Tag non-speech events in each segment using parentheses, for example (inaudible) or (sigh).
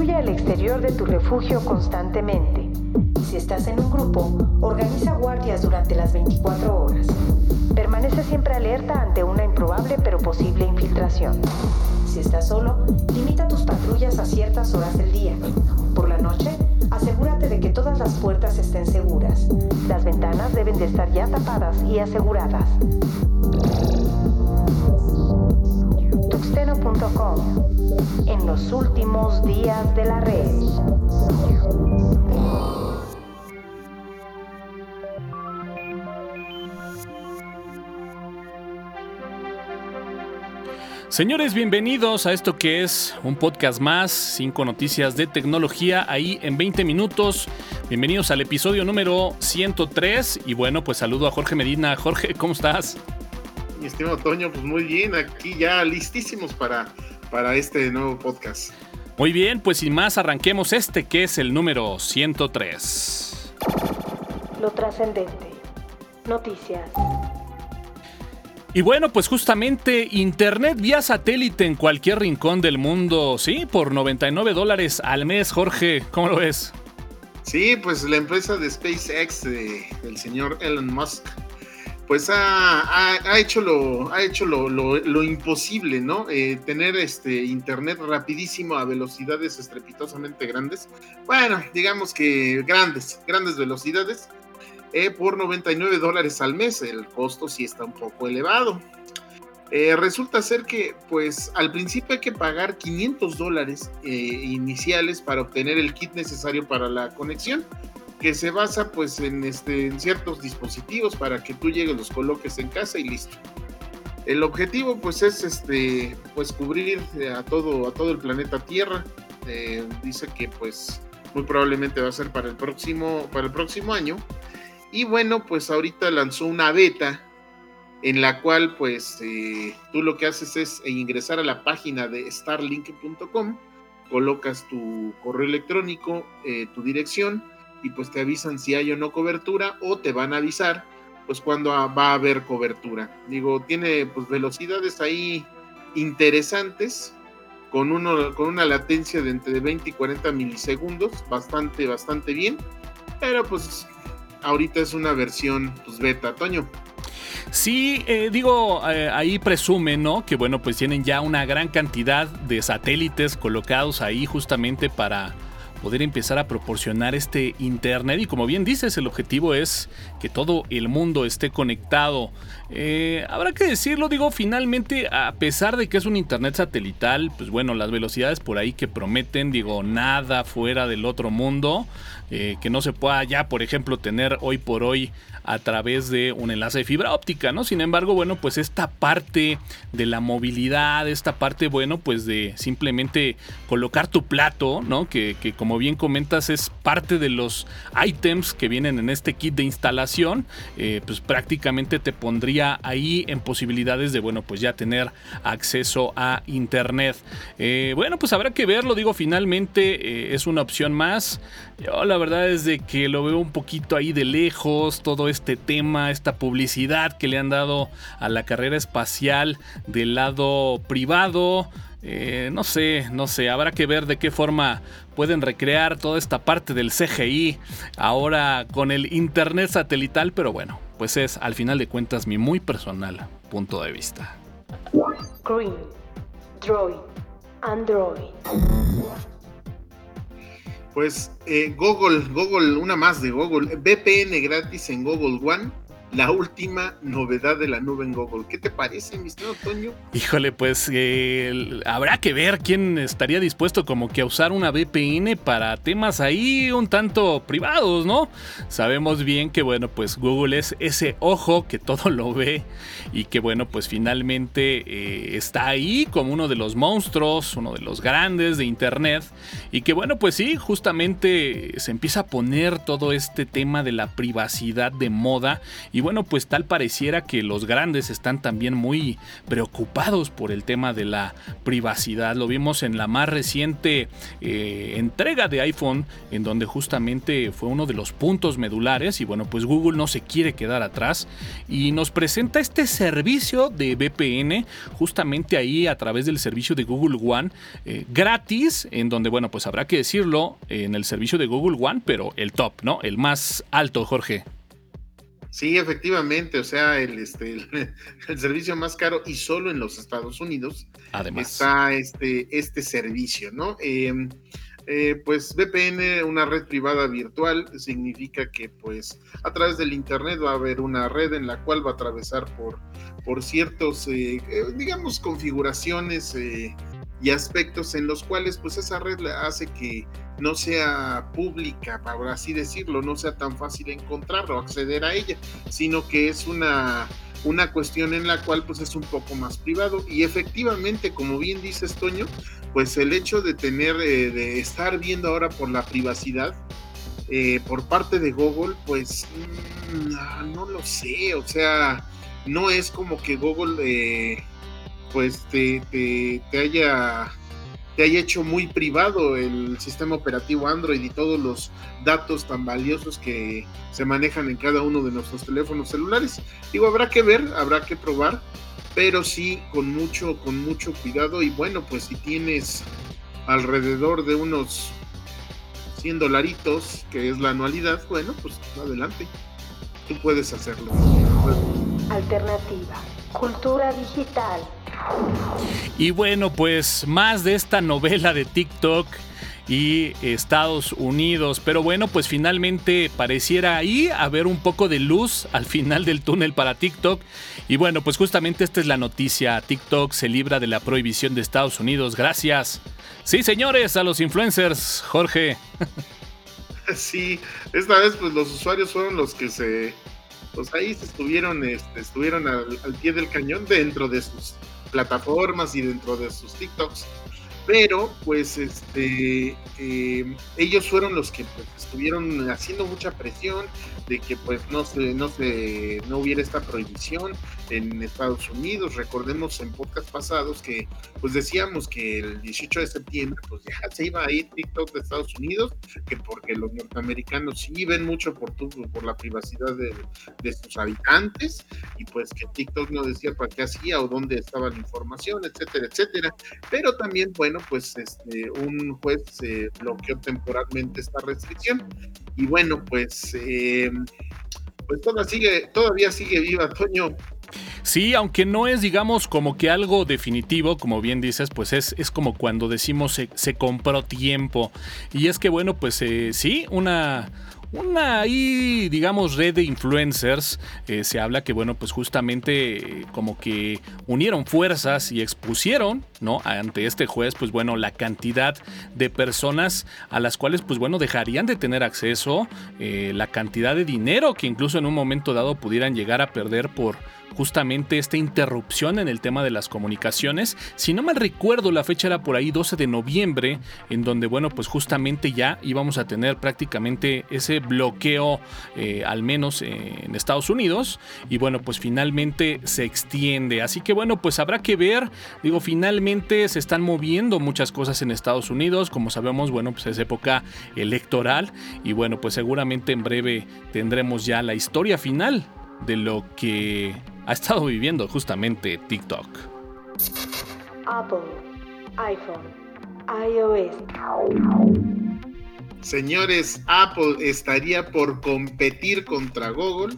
Patrulla el exterior de tu refugio constantemente. Si estás en un grupo, organiza guardias durante las 24 horas. Permanece siempre alerta ante una improbable pero posible infiltración. Si estás solo, limita tus patrullas a ciertas horas del día. Por la noche, asegúrate de que todas las puertas estén seguras. Las ventanas deben de estar ya tapadas y aseguradas. Últimos días de la red. Señores, bienvenidos a esto que es un podcast más, cinco noticias de tecnología ahí en 20 minutos. Bienvenidos al episodio número 103 y bueno, pues saludo a Jorge Medina. Jorge, ¿cómo estás? Mi estimado Toño, pues muy bien, aquí ya listísimos para, para este nuevo podcast. Muy bien, pues sin más arranquemos este que es el número 103. Lo trascendente. Noticias. Y bueno, pues justamente Internet vía satélite en cualquier rincón del mundo, ¿sí? Por 99 dólares al mes, Jorge, ¿cómo lo ves? Sí, pues la empresa de SpaceX del señor Elon Musk, pues ha, hecho lo, ha hecho lo, imposible, ¿no? Eh, tener este Internet rapidísimo a velocidades estrepitosamente grandes. Bueno, digamos que grandes, grandes velocidades eh, por 99 dólares al mes. El costo sí está un poco elevado. Eh, resulta ser que, pues, al principio hay que pagar 500 dólares eh, iniciales para obtener el kit necesario para la conexión, que se basa, pues, en, este, en ciertos dispositivos para que tú llegues, los coloques en casa y listo. El objetivo, pues, es, este, pues, cubrir a todo, a todo el planeta Tierra. dice que, pues, muy probablemente va a ser para el próximo, para el próximo año. Y bueno, pues ahorita lanzó una beta en la cual pues eh, tú lo que haces es ingresar a la página de starlink.com, colocas tu correo electrónico, eh, tu dirección y pues te avisan si hay o no cobertura o te van a avisar pues cuando va a haber cobertura. Digo, tiene pues velocidades ahí interesantes con, uno, con una latencia de entre 20 y 40 milisegundos, bastante, bastante bien, pero pues ahorita es una versión pues, beta, Toño. Sí, eh, digo, eh, ahí presumen, ¿no? Que bueno, pues tienen ya una gran cantidad de satélites colocados ahí justamente para poder empezar a proporcionar este Internet. Y como bien dices, el objetivo es que todo el mundo esté conectado. Eh, habrá que decirlo, digo, finalmente, a pesar de que es un Internet satelital, pues bueno, las velocidades por ahí que prometen, digo, nada fuera del otro mundo. Eh, que no se pueda ya, por ejemplo, tener hoy por hoy a través de un enlace de fibra óptica, ¿no? Sin embargo, bueno, pues esta parte de la movilidad, esta parte, bueno, pues de simplemente colocar tu plato, ¿no? Que, como bien comentas es parte de los items que vienen en este kit de instalación, eh, pues prácticamente te pondría ahí en posibilidades de, bueno, pues ya tener acceso a internet. Eh, bueno, pues habrá que verlo, digo, finalmente es una opción más. Yo la verdad es de que lo veo un poquito ahí de lejos, todo este tema, esta publicidad que le han dado a la carrera espacial del lado privado. Eh, no sé, no sé, habrá que ver de qué forma pueden recrear toda esta parte del CGI ahora con el Internet satelital, pero bueno, pues es al final de cuentas mi muy personal punto de vista. Green, Droid, Android. Pues eh, Google, Google, una más de Google, VPN gratis en Google One la última novedad de la nube en Google. ¿Qué te parece, mi señor Toño? Híjole, pues eh, habrá que ver quién estaría dispuesto como que a usar una VPN para temas ahí un tanto privados, ¿no? Sabemos bien que, bueno, pues Google es ese ojo que todo lo ve y que, bueno, pues finalmente eh, está ahí como uno de los monstruos, uno de los grandes de Internet y que, bueno, pues sí, justamente se empieza a poner todo este tema de la privacidad de moda y Y bueno, pues tal pareciera que los grandes están también muy preocupados por el tema de la privacidad. Lo vimos en la más reciente eh, entrega de iPhone, en donde justamente fue uno de los puntos medulares. Y bueno, pues Google no se quiere quedar atrás y nos presenta este servicio de VPN justamente ahí a través del servicio de Google One eh, gratis, en donde, bueno, pues habrá que decirlo en el servicio de Google One, pero el top, ¿no? El más alto, Jorge. Sí, efectivamente, o sea, el, este, (laughs) el, servicio más caro y solo en los Estados Unidos Además. está este, este servicio, ¿no? Em, eh, pues VPN, una red privada virtual, significa que pues a través del Internet va a haber una red en la cual va a atravesar por, por ciertos, eh, eh, digamos, configuraciones y aspectos en los cuales pues esa red hace que no sea pública, para así decirlo, no sea tan fácil encontrarlo, acceder a ella, sino que es una, una cuestión en la cual pues es un poco más privado. Y efectivamente, como bien dice Toño, pues el hecho de tener, eh, de estar viendo ahora por la privacidad, eh, por parte de Google, pues mm, ah, no lo sé, o sea, no es como que Google eh, pues te, te, haya te haya hecho muy privado el sistema operativo Android y todos los datos tan valiosos que se manejan en cada uno de nuestros teléfonos celulares. Digo, habrá que ver, habrá que probar, pero sí con mucho, con mucho cuidado. Y bueno, pues si tienes alrededor de unos 100 dolaritos, que es la anualidad, bueno, pues adelante. Tú puedes hacerlo. Alternativa. Cultura digital. Y bueno, pues más de esta novela de TikTok y Estados Unidos. Pero bueno, pues finalmente pareciera ahí haber un poco de luz al final del túnel para TikTok. Y bueno, pues justamente esta es la noticia. TikTok se libra de la prohibición de Estados Unidos. Gracias. Sí, señores, a los influencers, Jorge. (laughs) Sí, esta vez pues los usuarios fueron los que se... Pues ahí estuvieron, este, estuvieron al pie del cañón dentro de sus plataformas y dentro de sus TikToks. Pero, pues, este, eh, ellos fueron los que pues, estuvieron haciendo mucha presión de que, pues, no se, no se, no hubiera esta prohibición en Estados Unidos. Recordemos en podcast pasados que, pues, decíamos que el 18 de septiembre, pues, ya se iba a ir TikTok de Estados Unidos, que porque los norteamericanos sí ven mucho por, por la privacidad de, de sus habitantes y, pues, que TikTok no decía para qué hacía o dónde estaba la información, etcétera, etcétera. Pero también, bueno, pues este, un juez bloqueó temporalmente esta restricción. Y bueno, pues, eh, pues todavía sigue, todavía sigue viva, Toño. Sí, aunque no es, digamos, como que algo definitivo, como bien dices, pues es, es como cuando decimos se, compró tiempo. Y es que, bueno, pues eh, sí, una, una ahí, digamos, red de influencers. Eh, se habla que, bueno, pues justamente eh, como que unieron fuerzas y expusieron, ¿no? Ante este juez, pues bueno, la cantidad de personas a las cuales, pues bueno, dejarían de tener acceso, eh, la cantidad de dinero que incluso en un momento dado pudieran llegar a perder por justamente esta interrupción en el tema de las comunicaciones. Si no mal recuerdo, la fecha era por ahí 12 de noviembre, en donde, bueno, pues justamente ya íbamos a tener prácticamente ese bloqueo, eh, al menos en Estados Unidos, y bueno, pues finalmente se extiende. Así que bueno, pues habrá que ver, digo, finalmente se están moviendo muchas cosas en Estados Unidos, como sabemos, bueno, pues es época electoral, y bueno, pues seguramente en breve tendremos ya la historia final de lo que ha estado viviendo justamente TikTok. Apple, iPhone, iOS. Señores, Apple estaría por competir contra Google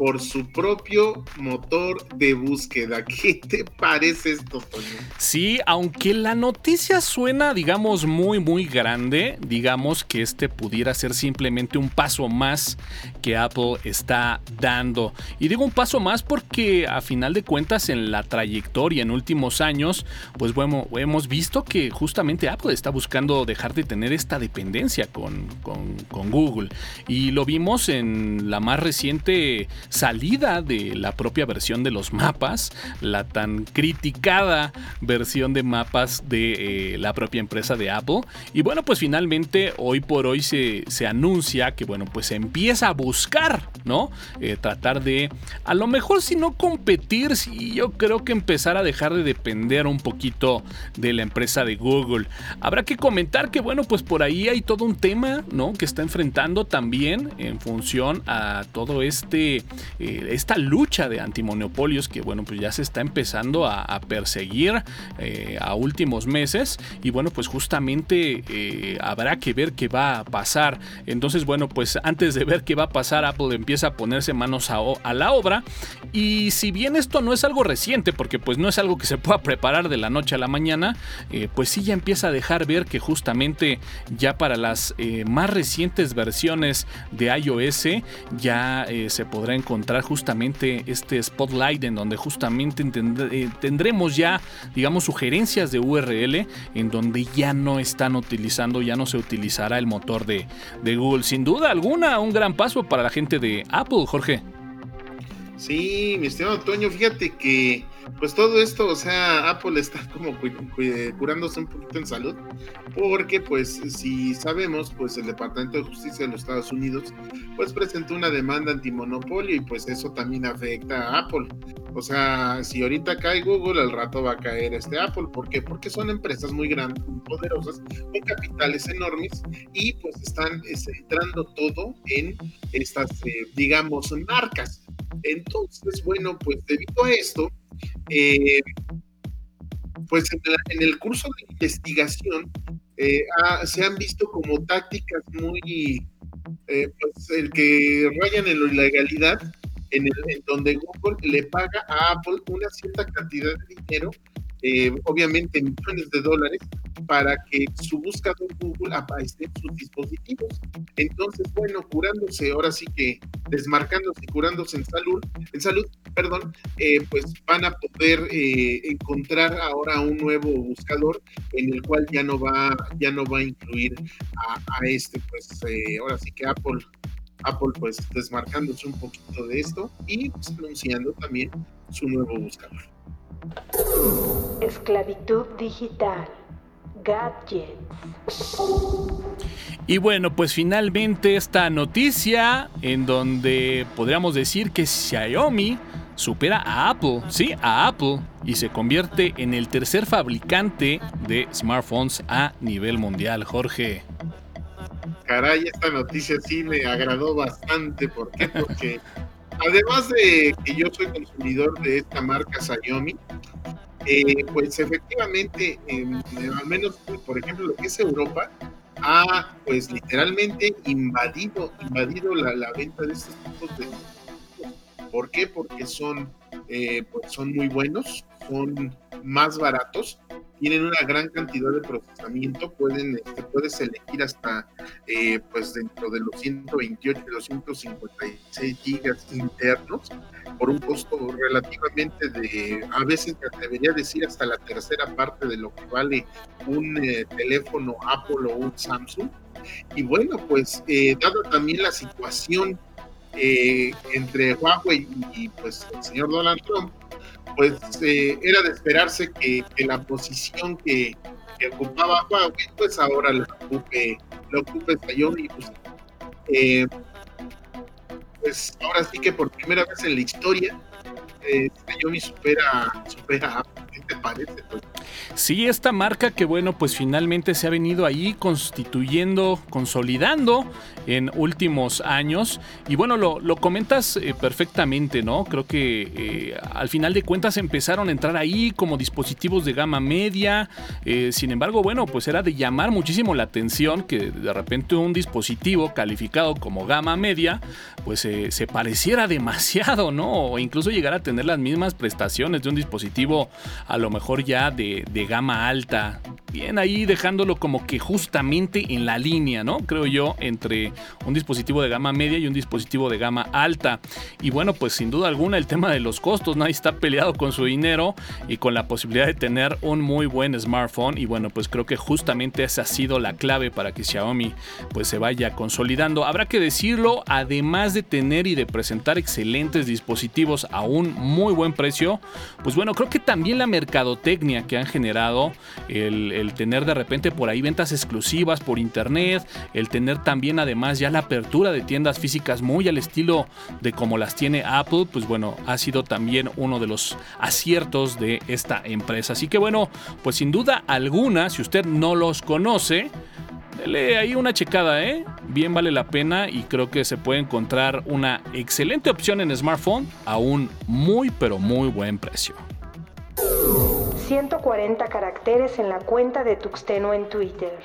por su propio motor de búsqueda. (laughs) ¿Qué te parece esto, Toño? Sí, aunque la noticia suena, digamos, muy, muy grande, digamos que este pudiera ser simplemente un paso más que Apple está dando. Y digo un paso más porque a final de cuentas en la trayectoria en últimos años, pues bueno, hemos visto que justamente Apple está buscando dejar de tener esta dependencia con, con, con Google. Y lo vimos en la más reciente salida de la propia versión de los mapas, la tan criticada versión de mapas de eh, la propia empresa de Apple. Y bueno, pues finalmente hoy por hoy se, se anuncia que bueno, pues se empieza a buscar, ¿no? Eh, tratar de, a lo mejor si no competir, si yo creo que empezar a dejar de depender un poquito de la empresa de Google. Habrá que comentar que bueno, pues por ahí hay todo un tema, ¿no? Que está enfrentando también en función a todo este, eh, esta lucha de antimonopolios que bueno, pues ya se está empezando a, perseguir eh, a últimos meses y bueno, pues justamente eh, habrá que ver qué va a pasar. Entonces, bueno, pues antes de ver qué va a pasar, Apple empieza a ponerse manos a, la obra y si bien esto no es algo reciente, porque pues no es algo que se pueda preparar de la noche a la mañana, pues sí ya empieza a dejar ver que justamente ya para las más recientes versiones de iOS ya se podrá encontrar justamente este spotlight en donde justamente eh, tendremos ya, digamos, sugerencias de URL en donde ya no están utilizando, ya no se utilizará el motor de, de Google. Sin duda alguna, un gran paso para la gente de Apple, Jorge. Sí, mi estimado Toño, fíjate que pues todo esto, o sea, Apple está (laughs) como curándose un poquito en salud, porque pues si sabemos, pues el Departamento de Justicia de los Estados Unidos pues presentó una demanda antimonopolio y pues eso también afecta a Apple. O sea, si ahorita cae Google, al rato va a caer este Apple. ¿Por qué? Porque son empresas muy grandes, muy poderosas, con capitales enormes y pues están centrando todo en estas, eh, digamos, marcas. Entonces, bueno, pues debido a esto, eh, pues en, el curso de investigación eh, se han visto como tácticas muy, eh, pues el que rayan en la ilegalidad, en, el, en donde Google le paga a Apple una cierta cantidad de dinero eh, obviamente millones de dólares para que su buscador Google aparezca en sus dispositivos. Entonces, bueno, curándose, ahora sí que desmarcándose curándose en salud, en salud, perdón, eh, pues van a poder eh, encontrar ahora un nuevo buscador en el cual ya no va, ya no va a incluir a, este, pues ahora sí que Apple Apple pues desmarcándose un poquito de esto y pues, anunciando también su nuevo buscador. Esclavitud digital. Gadgets. Y bueno, pues finalmente esta noticia en donde podríamos decir que Xiaomi supera a Apple, sí, a Apple, y se convierte en el tercer fabricante de smartphones a nivel mundial, Jorge. Caray, esta noticia sí me agradó bastante. ¿Por qué? Porque además de que yo soy consumidor de esta marca Xiaomi, eh, pues efectivamente, al menos por ejemplo lo que es Europa, ha pues literalmente invadido, invadido la, venta de estos tipos de ¿Por qué? Porque son, eh, pues son muy buenos, son más baratos tienen una gran cantidad de procesamiento, pueden, este, puedes elegir hasta eh, pues dentro de los 128 y 256 gigas internos por un costo relativamente de, a veces me atrevería a decir hasta la tercera parte de lo que vale un eh, teléfono Apple o un Samsung. Y bueno, pues eh, dado también la situación entre Huawei y pues el señor Donald Trump, pues eh, era de esperarse que, la posición que, ocupaba Huawei, pues ahora la ocupe, la ocupe Xiaomi. Pues, eh, pues ahora sí que por primera vez en la historia, eh, Xiaomi supera, supera a ¿Qué te parece? Pues? Sí, esta marca que bueno, pues finalmente se ha venido ahí constituyendo, consolidando en últimos años. Y bueno, lo, comentas eh, perfectamente, ¿no? Creo que eh, al final de cuentas empezaron a entrar ahí como dispositivos de gama media. Eh, sin embargo, bueno, pues era de llamar muchísimo la atención que de repente un dispositivo calificado como gama media, pues se pareciera (laughs) demasiado, ¿no? O incluso llegar a tener las mismas prestaciones de un dispositivo a lo mejor ya de, gama alta bien ahí dejándolo como que justamente en la línea, ¿no? Creo yo, entre un dispositivo de gama media y un dispositivo de gama alta. Y bueno, pues sin duda alguna el tema de los costos, nadie está peleado con su dinero y con la posibilidad de tener un muy buen smartphone. Y bueno, pues creo que justamente esa ha sido la clave para que Xiaomi pues se vaya consolidando. Habrá que decirlo, además de tener y de presentar excelentes dispositivos a un muy buen precio, pues bueno, creo que también la mercadotecnia que han generado, el, tener de repente por ahí ventas exclusivas por internet, el tener también además ya la apertura de tiendas físicas muy al estilo de como las tiene Apple, pues bueno, ha sido también uno de los aciertos de esta empresa. Así que bueno, pues sin duda alguna, si usted no los conoce, dele ahí una checada, ¿eh? Bien vale la pena y creo que se puede encontrar una excelente opción en smartphone a un muy pero muy buen precio. 140 caracteres en la cuenta de Tuxteno en Twitter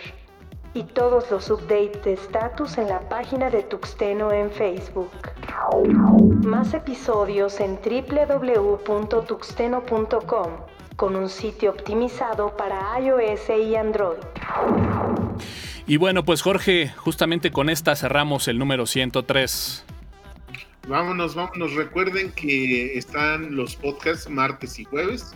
y todos los updates de status en la página de Tuxteno en Facebook. Más episodios en www.tuxteno.com con un sitio optimizado para iOS y Android. Y bueno, pues Jorge, justamente con esta cerramos el número 103. Vámonos, vámonos. Recuerden que están los podcasts martes y jueves.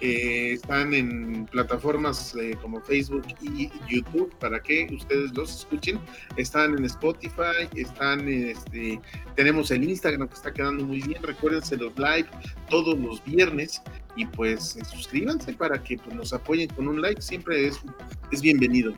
Eh, están en plataformas eh, como Facebook y YouTube para que ustedes los escuchen. Están en Spotify, están este, tenemos el Instagram que está quedando muy bien. Recuérdense los live todos los viernes y pues suscríbanse para que pues, nos apoyen con un like. Siempre es, es bienvenido.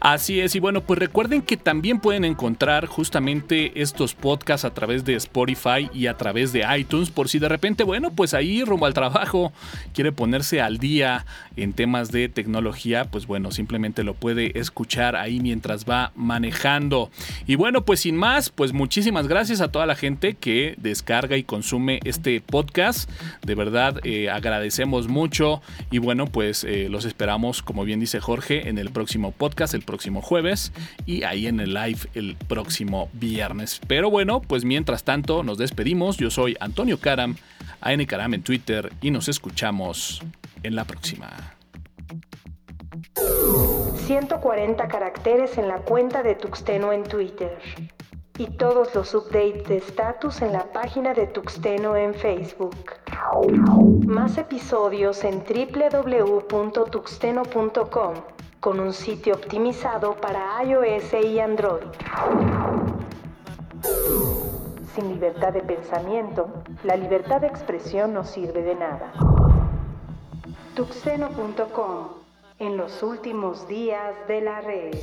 Así es, y bueno, pues recuerden que también pueden encontrar justamente estos podcasts a través de Spotify y a través de iTunes, por si de repente, bueno, pues ahí rumbo al trabajo quiere ponerse al día en temas de tecnología, pues bueno, simplemente lo puede escuchar ahí mientras va manejando. Y bueno, pues sin más, pues muchísimas gracias a toda la gente que descarga y consume este podcast. De verdad, eh, agradecemos mucho y bueno, pues eh, los esperamos, como bien dice Jorge, en el próximo podcast, el próximo jueves y ahí en el live el próximo viernes. Pero bueno, pues mientras tanto nos despedimos. Yo soy Antonio Karam, AN Karam en Twitter y nos escuchamos en la próxima. 140 caracteres en la cuenta de Tuxteno en Twitter y todos los updates de status en la página de Tuxteno en Facebook. Más episodios en www.tuxteno.com con un sitio optimizado para iOS y Android. Sin libertad de pensamiento, la libertad de expresión no sirve de nada. Tuxeno.com, en los últimos días de la red.